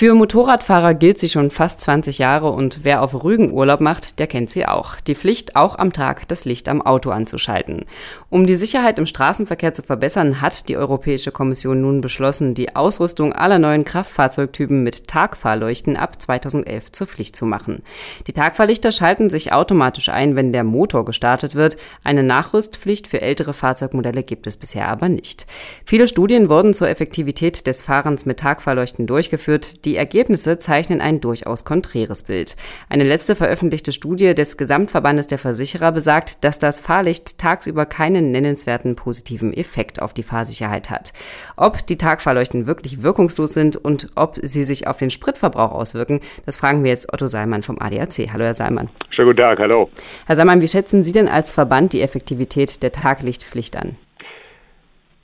Für Motorradfahrer gilt sie schon fast 20 Jahre und wer auf Rügen Urlaub macht, der kennt sie auch. Die Pflicht, auch am Tag das Licht am Auto anzuschalten. Um die Sicherheit im Straßenverkehr zu verbessern, hat die Europäische Kommission nun beschlossen, die Ausrüstung aller neuen Kraftfahrzeugtypen mit Tagfahrleuchten ab 2011 zur Pflicht zu machen. Die Tagfahrlichter schalten sich automatisch ein, wenn der Motor gestartet wird. Eine Nachrüstpflicht für ältere Fahrzeugmodelle gibt es bisher aber nicht. Viele Studien wurden zur Effektivität des Fahrens mit Tagfahrleuchten durchgeführt. Die Ergebnisse zeichnen ein durchaus konträres Bild. Eine letzte veröffentlichte Studie des Gesamtverbandes der Versicherer besagt, dass das Fahrlicht tagsüber keinen nennenswerten positiven Effekt auf die Fahrsicherheit hat. Ob die Tagfahrleuchten wirklich wirkungslos sind und ob sie sich auf den Spritverbrauch auswirken, das fragen wir jetzt Otto Seimann vom ADAC. Hallo, Herr Seimann. Schönen guten Tag, hallo. Herr Seimann, wie schätzen Sie denn als Verband die Effektivität der Taglichtpflicht an?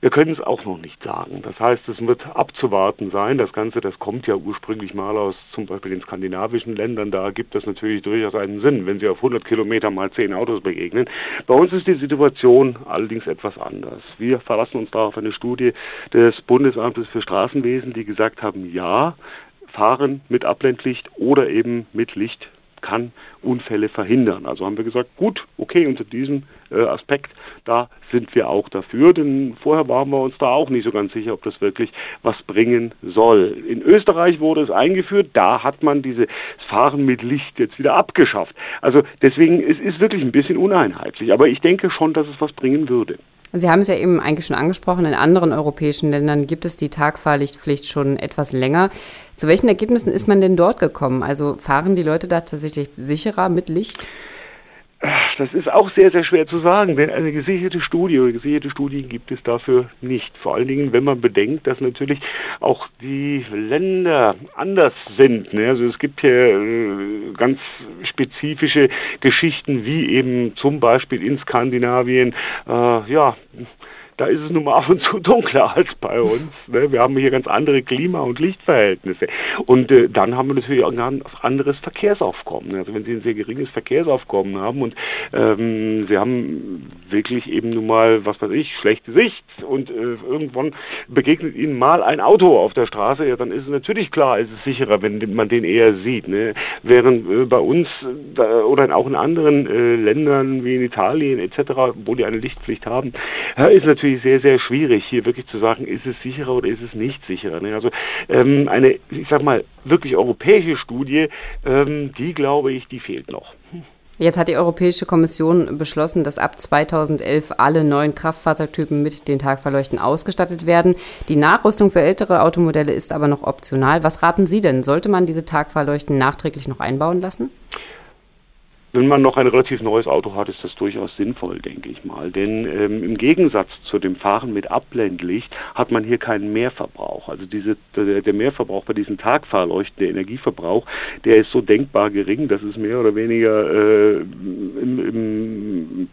Wir können es auch noch nicht sagen. Das heißt, es wird abzuwarten sein. Das Ganze, das kommt ja ursprünglich mal aus zum Beispiel den skandinavischen Ländern. Da gibt es natürlich durchaus einen Sinn, wenn Sie auf 100 Kilometer mal 10 Autos begegnen. Bei uns ist die Situation allerdings etwas anders. Wir verlassen uns da auf eine Studie des Bundesamtes für Straßenwesen, die gesagt haben, ja, fahren mit Abblendlicht oder eben mit Licht kann Unfälle verhindern. Also haben wir gesagt, gut, okay, unter diesem äh, Aspekt, da sind wir auch dafür, denn vorher waren wir uns da auch nicht so ganz sicher, ob das wirklich was bringen soll. In Österreich wurde es eingeführt, da hat man dieses Fahren mit Licht jetzt wieder abgeschafft. Also deswegen, es ist wirklich ein bisschen uneinheitlich, aber ich denke schon, dass es was bringen würde. Sie haben es ja eben eigentlich schon angesprochen, in anderen europäischen Ländern gibt es die Tagfahrlichtpflicht schon etwas länger. Zu welchen Ergebnissen ist man denn dort gekommen? Also fahren die Leute da tatsächlich sicherer mit Licht? Das ist auch sehr, sehr schwer zu sagen, denn eine gesicherte Studie oder gesicherte Studien gibt es dafür nicht. Vor allen Dingen, wenn man bedenkt, dass natürlich auch die Länder anders sind. Ne? Also es gibt hier äh, ganz spezifische Geschichten, wie eben zum Beispiel in Skandinavien, äh, ja, da ist es nun mal ab und zu dunkler als bei uns. Ne? Wir haben hier ganz andere Klima- und Lichtverhältnisse. Und äh, dann haben wir natürlich auch ein anderes Verkehrsaufkommen. Also wenn Sie ein sehr geringes Verkehrsaufkommen haben und ähm, Sie haben wirklich eben nun mal, was weiß ich, schlechte Sicht und äh, irgendwann begegnet Ihnen mal ein Auto auf der Straße, ja, dann ist es natürlich klar, ist es sicherer, wenn man den eher sieht. Ne? Während äh, bei uns äh, oder auch in anderen äh, Ländern wie in Italien etc., wo die eine Lichtpflicht haben, ist natürlich natürlich sehr, sehr schwierig, hier wirklich zu sagen, ist es sicherer oder ist es nicht sicherer. Ne? Also ähm, eine, ich sag mal, wirklich europäische Studie, ähm, die glaube ich, die fehlt noch. Jetzt hat die Europäische Kommission beschlossen, dass ab 2011 alle neuen Kraftfahrzeugtypen mit den Tagverleuchten ausgestattet werden. Die Nachrüstung für ältere Automodelle ist aber noch optional. Was raten Sie denn? Sollte man diese Tagverleuchten nachträglich noch einbauen lassen? Wenn man noch ein relativ neues Auto hat, ist das durchaus sinnvoll, denke ich mal. Denn ähm, im Gegensatz zu dem Fahren mit Abblendlicht hat man hier keinen Mehrverbrauch. Also diese, der, Mehrverbrauch bei diesen Tagfahrleuchten, der Energieverbrauch, der ist so denkbar gering, dass es mehr oder weniger äh, im, im,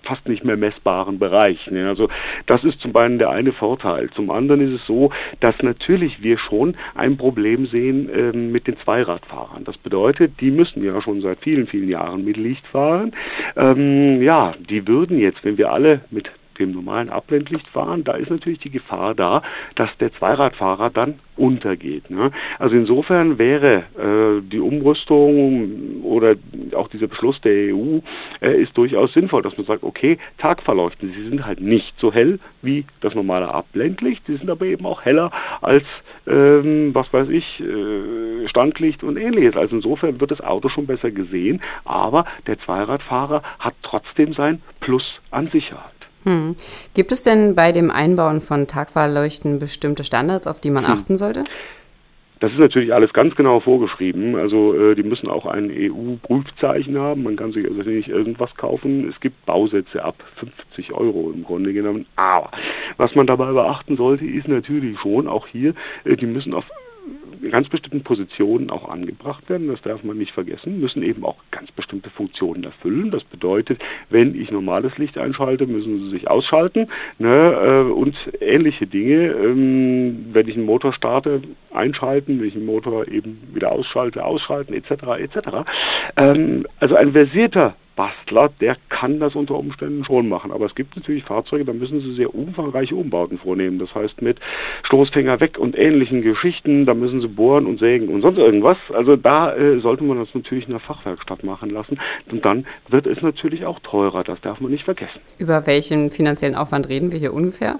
fast nicht mehr messbaren Bereich. Ne? Also das ist zum einen der eine Vorteil. Zum anderen ist es so, dass natürlich wir schon ein Problem sehen äh, mit den Zweiradfahrern. Das bedeutet, die müssen ja schon seit vielen, vielen Jahren mit Licht fahren. Ähm, ja, die würden jetzt, wenn wir alle mit dem normalen Abblendlicht fahren, da ist natürlich die Gefahr da, dass der Zweiradfahrer dann untergeht. Ne? Also insofern wäre äh, die Umrüstung oder auch dieser Beschluss der EU äh, ist durchaus sinnvoll, dass man sagt, okay, Tagverleuchten, sie sind halt nicht so hell wie das normale Abblendlicht, sie sind aber eben auch heller als, ähm, was weiß ich, äh, Standlicht und ähnliches. Also insofern wird das Auto schon besser gesehen, aber der Zweiradfahrer hat trotzdem sein Plus an Sicherheit. Hm. Gibt es denn bei dem Einbauen von Tagfahrleuchten bestimmte Standards, auf die man hm. achten sollte? Das ist natürlich alles ganz genau vorgeschrieben. Also äh, die müssen auch ein EU-Prüfzeichen haben. Man kann sich also nicht irgendwas kaufen. Es gibt Bausätze ab 50 Euro im Grunde genommen. Aber was man dabei beachten sollte, ist natürlich schon auch hier, äh, die müssen auf ganz bestimmten Positionen auch angebracht werden, das darf man nicht vergessen, müssen eben auch ganz bestimmte Funktionen erfüllen. Das bedeutet, wenn ich normales Licht einschalte, müssen sie sich ausschalten ne, äh, und ähnliche Dinge. Ähm, wenn ich einen Motor starte, einschalten, wenn ich einen Motor eben wieder ausschalte, ausschalten etc. etc. Ähm, also ein versierter Bastler, der kann das unter Umständen schon machen. Aber es gibt natürlich Fahrzeuge, da müssen sie sehr umfangreiche Umbauten vornehmen. Das heißt mit Stoßfänger weg und ähnlichen Geschichten, da müssen sie bohren und sägen und sonst irgendwas. Also da äh, sollte man das natürlich in der Fachwerkstatt machen lassen. Und dann wird es natürlich auch teurer, das darf man nicht vergessen. Über welchen finanziellen Aufwand reden wir hier ungefähr?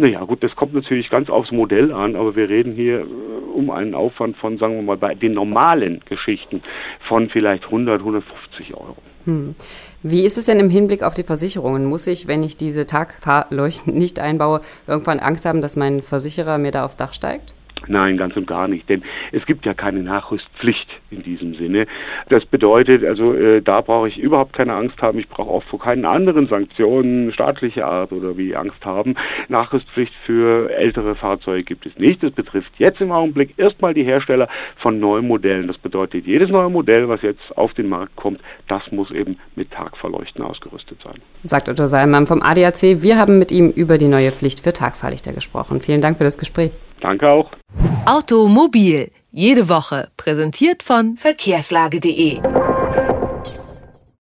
Naja gut, das kommt natürlich ganz aufs Modell an, aber wir reden hier äh, um einen Aufwand von, sagen wir mal, bei den normalen Geschichten von vielleicht 100, 150 Euro. Hm. Wie ist es denn im Hinblick auf die Versicherungen? Muss ich, wenn ich diese Tagfahrleuchten nicht einbaue, irgendwann Angst haben, dass mein Versicherer mir da aufs Dach steigt? Nein, ganz und gar nicht, denn es gibt ja keine Nachrüstpflicht in diesem Sinne. Das bedeutet, also äh, da brauche ich überhaupt keine Angst haben. Ich brauche auch vor keinen anderen Sanktionen staatlicher Art oder wie Angst haben. Nachrüstpflicht für ältere Fahrzeuge gibt es nicht. Das betrifft jetzt im Augenblick erstmal die Hersteller von neuen Modellen. Das bedeutet, jedes neue Modell, was jetzt auf den Markt kommt, das muss eben mit Tagverleuchten ausgerüstet sein. Sagt Otto Seilmann vom ADAC. Wir haben mit ihm über die neue Pflicht für Tagfahrlichter gesprochen. Vielen Dank für das Gespräch. Danke auch. Automobil. Jede Woche präsentiert von verkehrslage.de.